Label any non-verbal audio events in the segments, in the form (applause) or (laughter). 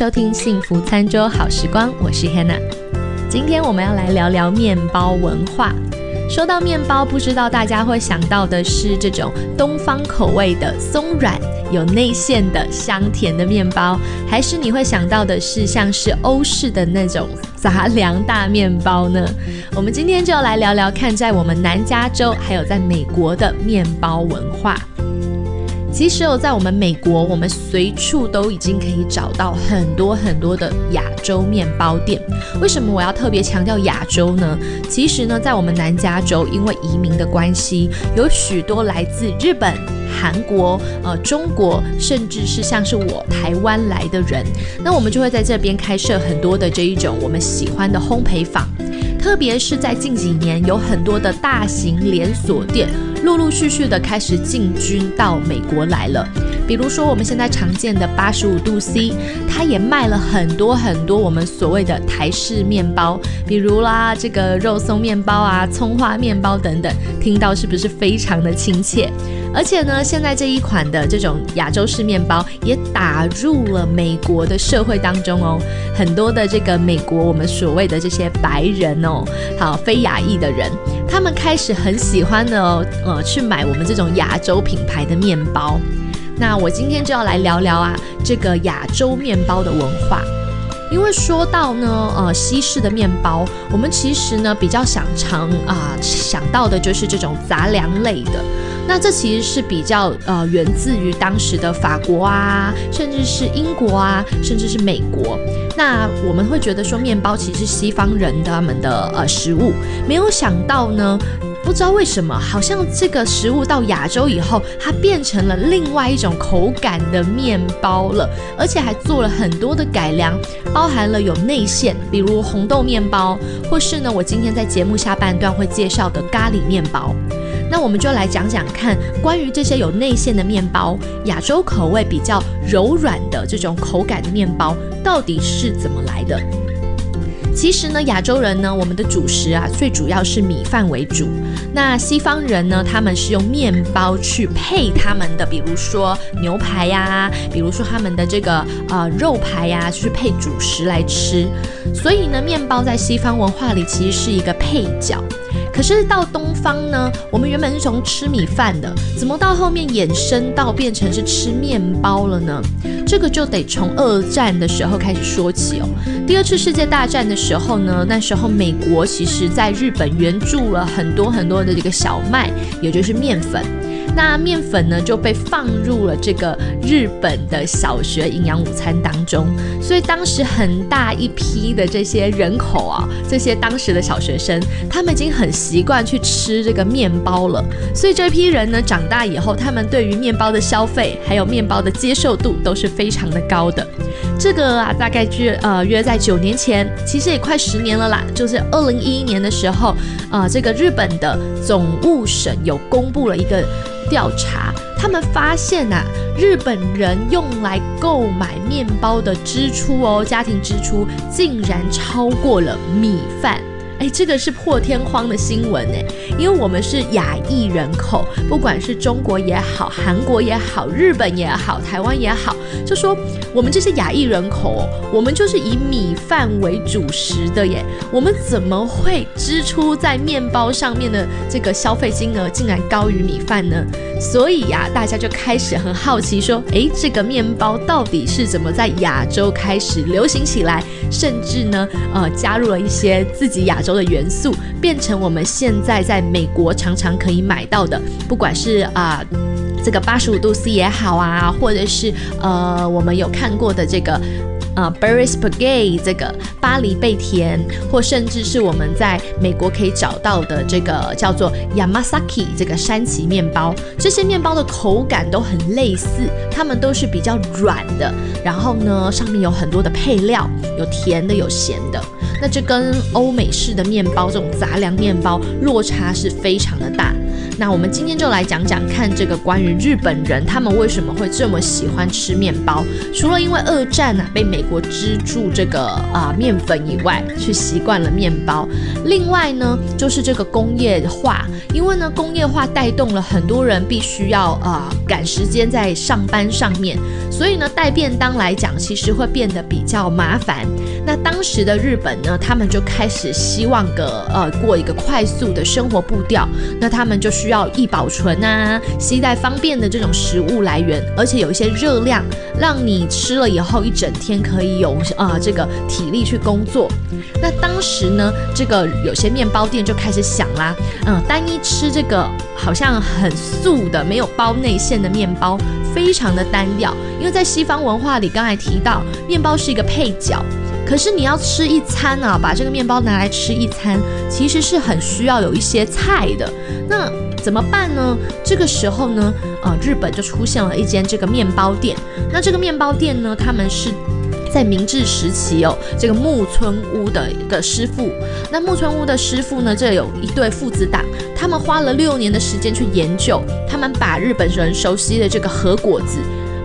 收听幸福餐桌好时光，我是 Hannah。今天我们要来聊聊面包文化。说到面包，不知道大家会想到的是这种东方口味的松软、有内馅的香甜的面包，还是你会想到的是像是欧式的那种杂粮大面包呢？我们今天就要来聊聊看，在我们南加州还有在美国的面包文化。其实哦，在我们美国，我们随处都已经可以找到很多很多的亚洲面包店。为什么我要特别强调亚洲呢？其实呢，在我们南加州，因为移民的关系，有许多来自日本、韩国、呃中国，甚至是像是我台湾来的人，那我们就会在这边开设很多的这一种我们喜欢的烘焙坊。特别是在近几年，有很多的大型连锁店。陆陆续续的开始进军到美国来了，比如说我们现在常见的八十五度 C，它也卖了很多很多我们所谓的台式面包，比如啦这个肉松面包啊、葱花面包等等，听到是不是非常的亲切？而且呢，现在这一款的这种亚洲式面包也打入了美国的社会当中哦，很多的这个美国我们所谓的这些白人哦，好非亚裔的人。他们开始很喜欢的哦，呃，去买我们这种亚洲品牌的面包。那我今天就要来聊聊啊，这个亚洲面包的文化。因为说到呢，呃，西式的面包，我们其实呢比较想尝啊想到的就是这种杂粮类的。那这其实是比较呃源自于当时的法国啊，甚至是英国啊，甚至是美国。那我们会觉得说面包其实是西方人他们的呃食物，没有想到呢，不知道为什么，好像这个食物到亚洲以后，它变成了另外一种口感的面包了，而且还做了很多的改良，包含了有内馅，比如红豆面包，或是呢我今天在节目下半段会介绍的咖喱面包。那我们就来讲讲看，关于这些有内馅的面包，亚洲口味比较柔软的这种口感的面包，到底是怎么来的？其实呢，亚洲人呢，我们的主食啊，最主要是米饭为主。那西方人呢，他们是用面包去配他们的，比如说牛排呀，比如说他们的这个呃肉排呀，去配主食来吃。所以呢，面包在西方文化里其实是一个配角。可是到东方呢，我们原本是从吃米饭的，怎么到后面衍生到变成是吃面包了呢？这个就得从二战的时候开始说起哦。第二次世界大战的时候呢，那时候美国其实在日本援助了很多很多的这个小麦，也就是面粉。那面粉呢就被放入了这个日本的小学营养午餐当中，所以当时很大一批的这些人口啊，这些当时的小学生，他们已经很习惯去吃这个面包了。所以这批人呢，长大以后，他们对于面包的消费还有面包的接受度都是非常的高的。这个啊，大概约呃约在九年前，其实也快十年了啦，就是二零一一年的时候，啊，这个日本的总务省有公布了一个。调查，他们发现呐，日本人用来购买面包的支出哦，家庭支出竟然超过了米饭。哎，这个是破天荒的新闻哎，因为我们是亚裔人口，不管是中国也好，韩国也好，日本也好，台湾也好，就说我们这些亚裔人口，我们就是以米饭为主食的耶，我们怎么会支出在面包上面的这个消费金额竟然高于米饭呢？所以呀，大家就开始很好奇，说，哎，这个面包到底是怎么在亚洲开始流行起来，甚至呢，呃，加入了一些自己亚洲。的元素变成我们现在在美国常常可以买到的，不管是啊这个八十五度 C 也好啊，或者是呃我们有看过的这个呃 Berry Spaghetti 这个巴黎贝甜，或甚至是我们在美国可以找到的这个叫做 Yamasaki 这个山崎面包，这些面包的口感都很类似，它们都是比较软的，然后呢上面有很多的配料，有甜的有咸的。那这跟欧美式的面包这种杂粮面包落差是非常的大。那我们今天就来讲讲看这个关于日本人他们为什么会这么喜欢吃面包。除了因为二战啊被美国资助这个啊面粉以外，去习惯了面包。另外呢，就是这个工业化，因为呢工业化带动了很多人必须要啊赶时间在上班上面，所以呢带便当来讲，其实会变得比较麻烦。那当时的日本呢，他们就开始希望个呃过一个快速的生活步调，那他们就需要易保存啊、携带方便的这种食物来源，而且有一些热量，让你吃了以后一整天可以有啊这个体力去工作。那当时呢，这个有些面包店就开始想啦，嗯，单一吃这个好像很素的、没有包内馅的面包，非常的单调。因为在西方文化里，刚才提到面包是一个配角，可是你要吃一餐啊，把这个面包拿来吃一餐，其实是很需要有一些菜的。那怎么办呢？这个时候呢，呃，日本就出现了一间这个面包店。那这个面包店呢，他们是。在明治时期哦，这个木村屋的一个师傅，那木村屋的师傅呢，这有一对父子档，他们花了六年的时间去研究，他们把日本人熟悉的这个和果子。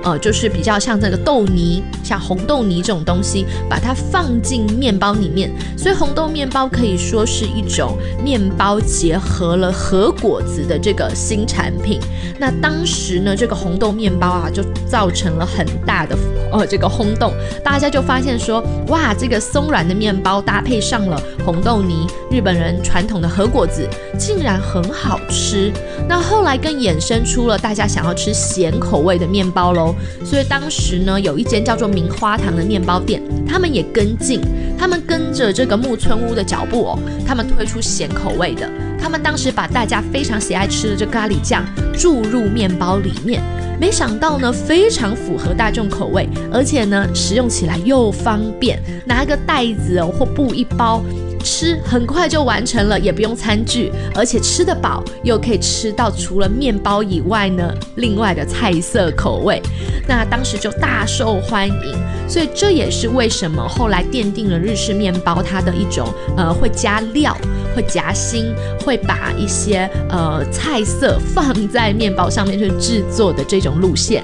呃，就是比较像这个豆泥，像红豆泥这种东西，把它放进面包里面，所以红豆面包可以说是一种面包结合了核果子的这个新产品。那当时呢，这个红豆面包啊，就造成了很大的呃这个轰动，大家就发现说，哇，这个松软的面包搭配上了红豆泥，日本人传统的核果子，竟然很好吃。那后来更衍生出了大家想要吃咸口味的面包喽。所以当时呢，有一间叫做明花堂的面包店，他们也跟进，他们跟着这个木村屋的脚步哦，他们推出咸口味的，他们当时把大家非常喜爱吃的这咖喱酱注入面包里面，没想到呢，非常符合大众口味，而且呢，食用起来又方便，拿个袋子哦或布一包。吃很快就完成了，也不用餐具，而且吃得饱，又可以吃到除了面包以外呢，另外的菜色口味，那当时就大受欢迎。所以这也是为什么后来奠定了日式面包它的一种呃会加料、会夹心、会把一些呃菜色放在面包上面去制作的这种路线。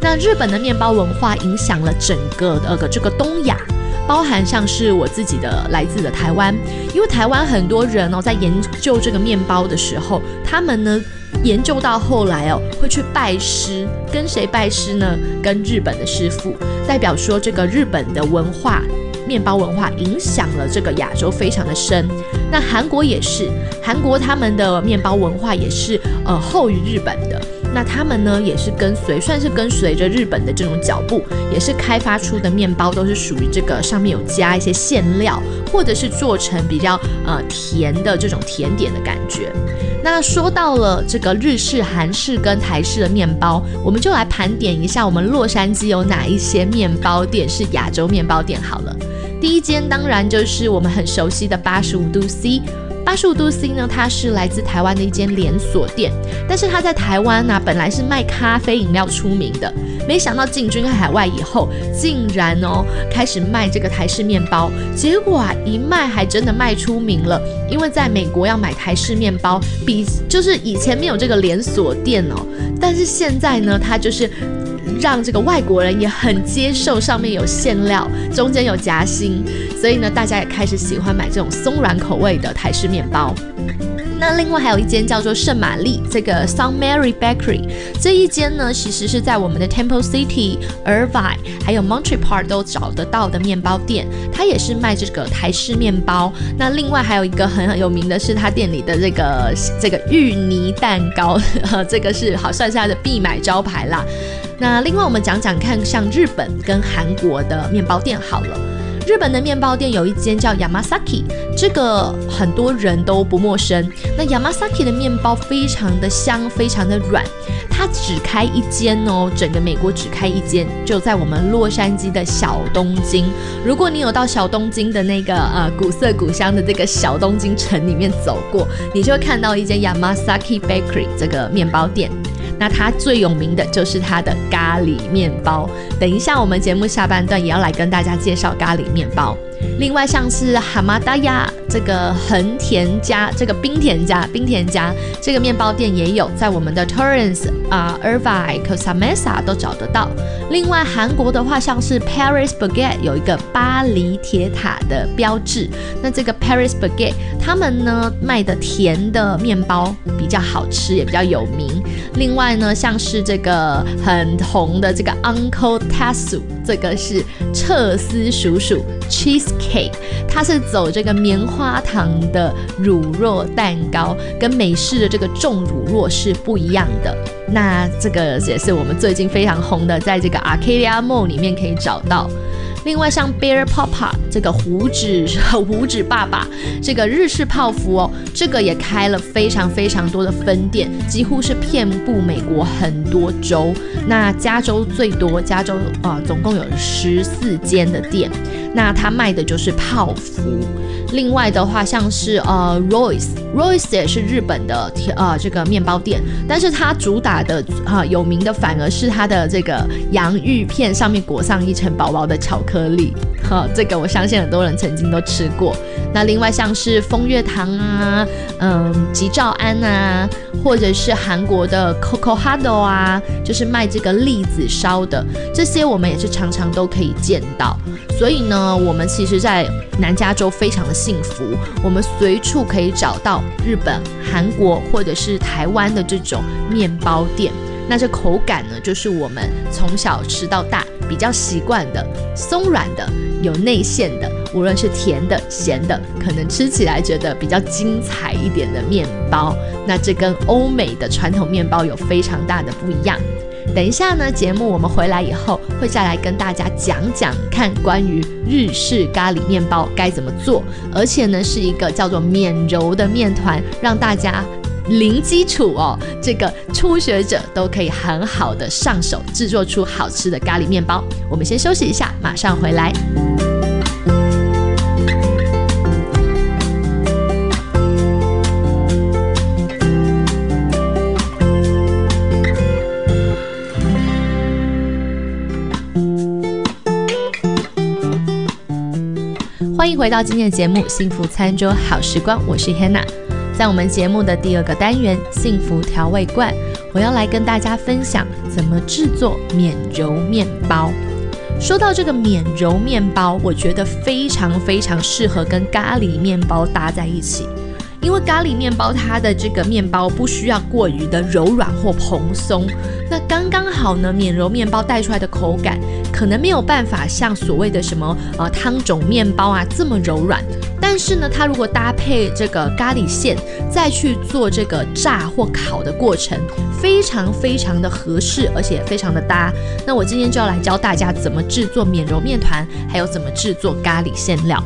那日本的面包文化影响了整个呃这个东亚。包含像是我自己的来自的台湾，因为台湾很多人哦，在研究这个面包的时候，他们呢研究到后来哦，会去拜师，跟谁拜师呢？跟日本的师傅，代表说这个日本的文化，面包文化影响了这个亚洲非常的深。那韩国也是，韩国他们的面包文化也是呃后于日本的。那他们呢，也是跟随，算是跟随着日本的这种脚步，也是开发出的面包都是属于这个上面有加一些馅料，或者是做成比较呃甜的这种甜点的感觉。那说到了这个日式、韩式跟台式的面包，我们就来盘点一下我们洛杉矶有哪一些面包店是亚洲面包店好了。第一间当然就是我们很熟悉的八十五度 C。八十五度 C 呢，它是来自台湾的一间连锁店，但是它在台湾呢，本来是卖咖啡饮料出名的，没想到进军海外以后，竟然哦开始卖这个台式面包，结果啊一卖还真的卖出名了，因为在美国要买台式面包，比就是以前没有这个连锁店哦，但是现在呢，它就是。让这个外国人也很接受，上面有馅料，中间有夹心，所以呢，大家也开始喜欢买这种松软口味的台式面包。那另外还有一间叫做圣玛丽这个 Sun Mary Bakery，这一间呢，其实是在我们的 Temple City、Irvine 还有 Montreal Park 都找得到的面包店，它也是卖这个台式面包。那另外还有一个很有名的是，它店里的这个这个芋泥蛋糕，(laughs) 这个是好算是它的必买招牌啦。那另外我们讲讲看，像日本跟韩国的面包店好了。日本的面包店有一间叫 Yamasaki，这个很多人都不陌生。那 Yamasaki 的面包非常的香，非常的软。它只开一间哦，整个美国只开一间，就在我们洛杉矶的小东京。如果你有到小东京的那个呃古色古香的这个小东京城里面走过，你就会看到一间 Yamasaki Bakery 这个面包店。那它最有名的就是它的咖喱面包。等一下，我们节目下半段也要来跟大家介绍咖喱面包。另外像是哈马达亚这个横田家，这个冰田家，冰田家这个面包店也有，在我们的 Torrance 啊、Irvine、c o s a m e s a 都找得到。另外韩国的话，像是 Paris Baguette 有一个巴黎铁塔的标志，那这个 Paris Baguette 他们呢卖的甜的面包比较好吃，也比较有名。另外呢，像是这个很红的这个 Uncle Tasu，这个是彻斯叔叔 Cheesecake，它是走这个棉花糖的乳酪蛋糕，跟美式的这个重乳酪是不一样的。那这个也是我们最近非常红的，在这个 Arcadia Mall 里面可以找到。另外，像 Bear Papa 这个胡子胡子爸爸这个日式泡芙哦，这个也开了非常非常多的分店，几乎是遍布美国很多州。那加州最多，加州啊总共有十四间的店。那他卖的就是泡芙。另外的话，像是呃 Royce，Royce 也是日本的呃这个面包店，但是它主打的啊有名的反而是它的这个洋芋片上面裹上一层薄薄的巧克力，哈，这个我相信很多人曾经都吃过。那另外像是风月堂啊，嗯吉兆安啊，或者是韩国的 Coco Hado 啊，就是卖这个栗子烧的，这些我们也是常常都可以见到。所以呢，我们其实，在南加州非常的幸福，我们随处可以找到日本、韩国或者是台湾的这种面包店。那这口感呢，就是我们从小吃到大比较习惯的，松软的、有内馅的，无论是甜的、咸的，可能吃起来觉得比较精彩一点的面包。那这跟欧美的传统面包有非常大的不一样。等一下呢，节目我们回来以后会再来跟大家讲讲看关于日式咖喱面包该怎么做，而且呢是一个叫做免揉的面团，让大家零基础哦，这个初学者都可以很好的上手制作出好吃的咖喱面包。我们先休息一下，马上回来。回到今天的节目《幸福餐桌好时光》，我是 Hannah。在我们节目的第二个单元“幸福调味罐”，我要来跟大家分享怎么制作免揉面包。说到这个免揉面包，我觉得非常非常适合跟咖喱面包搭在一起。因为咖喱面包它的这个面包不需要过于的柔软或蓬松，那刚刚好呢。免揉面包带出来的口感可能没有办法像所谓的什么呃汤种面包啊这么柔软，但是呢，它如果搭配这个咖喱馅再去做这个炸或烤的过程，非常非常的合适，而且非常的搭。那我今天就要来教大家怎么制作免揉面团，还有怎么制作咖喱馅料。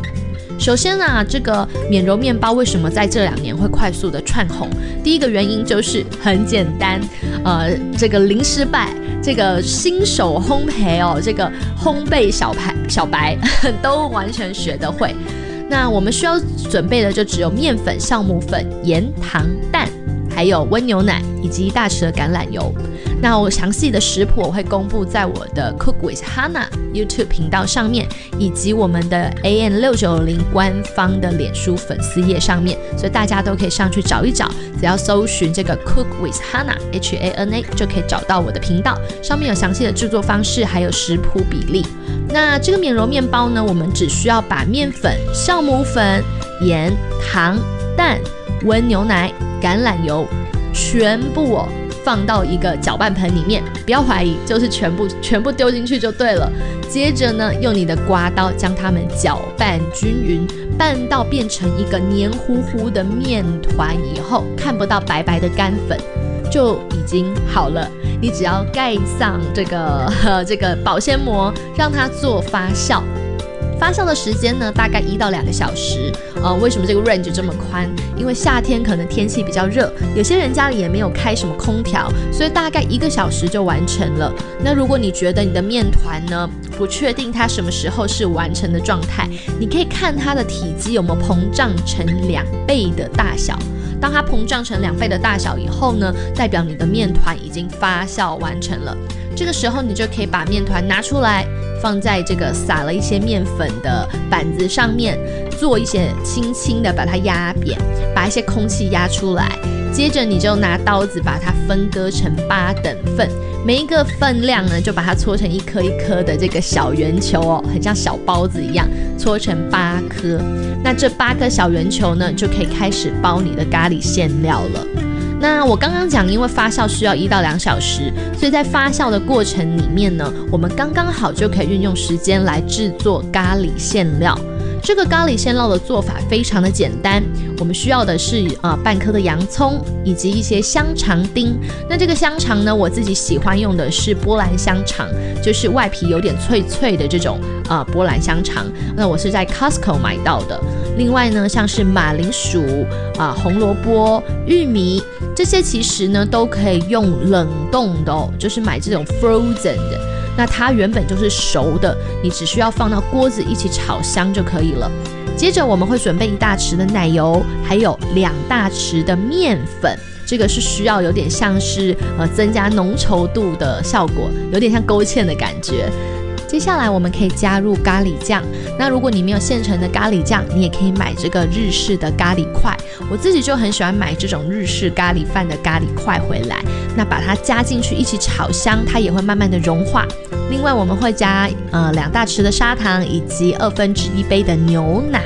首先呢，这个免揉面包为什么在这两年会快速的窜红？第一个原因就是很简单，呃，这个零失败，这个新手烘焙哦，这个烘焙小白小白 (laughs) 都完全学得会。那我们需要准备的就只有面粉、酵母粉、盐、糖、蛋，还有温牛奶以及大匙的橄榄油。那我详细的食谱我会公布在我的 Cook with Hanna YouTube 频道上面，以及我们的 AN 六九零官方的脸书粉丝页上面，所以大家都可以上去找一找，只要搜寻这个 Cook with Hanna H A N A 就可以找到我的频道，上面有详细的制作方式，还有食谱比例。那这个免揉面包呢，我们只需要把面粉、酵母粉、盐、糖、蛋、温牛奶、橄榄油全部哦。放到一个搅拌盆里面，不要怀疑，就是全部全部丢进去就对了。接着呢，用你的刮刀将它们搅拌均匀，拌到变成一个黏糊糊的面团以后，看不到白白的干粉，就已经好了。你只要盖上这个 (laughs) 这个保鲜膜，让它做发酵。发酵的时间呢，大概一到两个小时。呃，为什么这个 range 这么宽？因为夏天可能天气比较热，有些人家里也没有开什么空调，所以大概一个小时就完成了。那如果你觉得你的面团呢，不确定它什么时候是完成的状态，你可以看它的体积有没有膨胀成两倍的大小。当它膨胀成两倍的大小以后呢，代表你的面团已经发酵完成了。这个时候你就可以把面团拿出来。放在这个撒了一些面粉的板子上面，做一些轻轻的把它压扁，把一些空气压出来。接着你就拿刀子把它分割成八等份，每一个分量呢就把它搓成一颗一颗的这个小圆球哦，很像小包子一样，搓成八颗。那这八颗小圆球呢，就可以开始包你的咖喱馅料了。那我刚刚讲，因为发酵需要一到两小时，所以在发酵的过程里面呢，我们刚刚好就可以运用时间来制作咖喱馅料。这个咖喱鲜酪的做法非常的简单，我们需要的是呃半颗的洋葱以及一些香肠丁。那这个香肠呢，我自己喜欢用的是波兰香肠，就是外皮有点脆脆的这种啊波兰香肠。那我是在 Costco 买到的。另外呢，像是马铃薯啊、红萝卜、玉米这些，其实呢都可以用冷冻的哦，就是买这种 frozen 的。那它原本就是熟的，你只需要放到锅子一起炒香就可以了。接着我们会准备一大匙的奶油，还有两大匙的面粉，这个是需要有点像是呃增加浓稠度的效果，有点像勾芡的感觉。接下来我们可以加入咖喱酱。那如果你没有现成的咖喱酱，你也可以买这个日式的咖喱块。我自己就很喜欢买这种日式咖喱饭的咖喱块回来。那把它加进去一起炒香，它也会慢慢的融化。另外我们会加呃两大匙的砂糖以及二分之一杯的牛奶。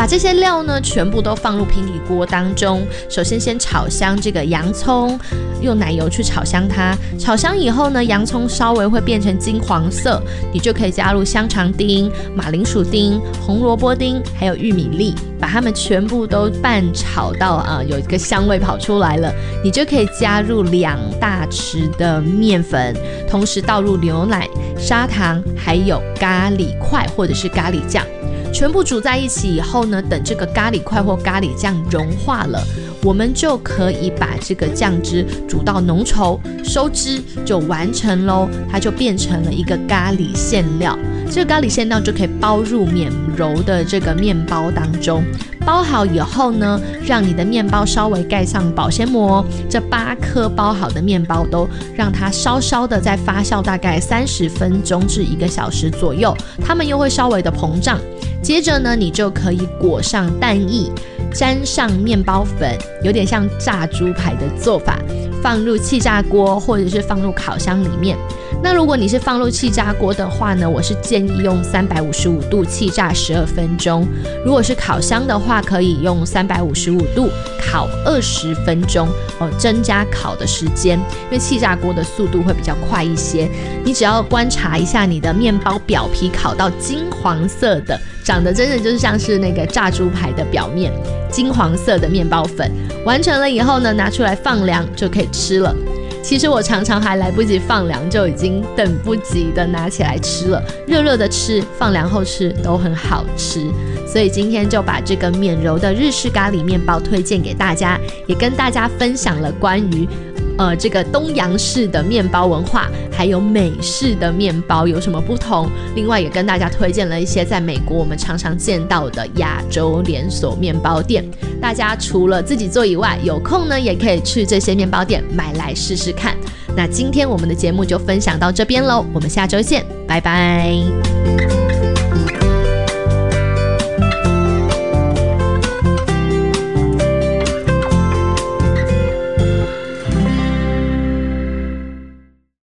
把这些料呢全部都放入平底锅当中，首先先炒香这个洋葱，用奶油去炒香它。炒香以后呢，洋葱稍微会变成金黄色，你就可以加入香肠丁、马铃薯丁、红萝卜丁，还有玉米粒，把它们全部都拌炒到啊有一个香味跑出来了，你就可以加入两大匙的面粉，同时倒入牛奶、砂糖，还有咖喱块或者是咖喱酱。全部煮在一起以后呢，等这个咖喱块或咖喱酱融化了，我们就可以把这个酱汁煮到浓稠，收汁就完成喽。它就变成了一个咖喱馅料。这个咖喱馅料就可以包入免揉的这个面包当中。包好以后呢，让你的面包稍微盖上保鲜膜。这八颗包好的面包都让它稍稍的在发酵大概三十分钟至一个小时左右，它们又会稍微的膨胀。接着呢，你就可以裹上蛋液，沾上面包粉，有点像炸猪排的做法，放入气炸锅或者是放入烤箱里面。那如果你是放入气炸锅的话呢，我是建议用三百五十五度气炸十二分钟。如果是烤箱的话，可以用三百五十五度烤二十分钟哦，增加烤的时间。因为气炸锅的速度会比较快一些。你只要观察一下你的面包表皮烤到金黄色的，长得真的就是像是那个炸猪排的表面，金黄色的面包粉完成了以后呢，拿出来放凉就可以吃了。其实我常常还来不及放凉，就已经等不及的拿起来吃了。热热的吃，放凉后吃都很好吃。所以今天就把这个免揉的日式咖喱面包推荐给大家，也跟大家分享了关于。呃，这个东洋式的面包文化，还有美式的面包有什么不同？另外也跟大家推荐了一些在美国我们常常见到的亚洲连锁面包店。大家除了自己做以外，有空呢也可以去这些面包店买来试试看。那今天我们的节目就分享到这边喽，我们下周见，拜拜。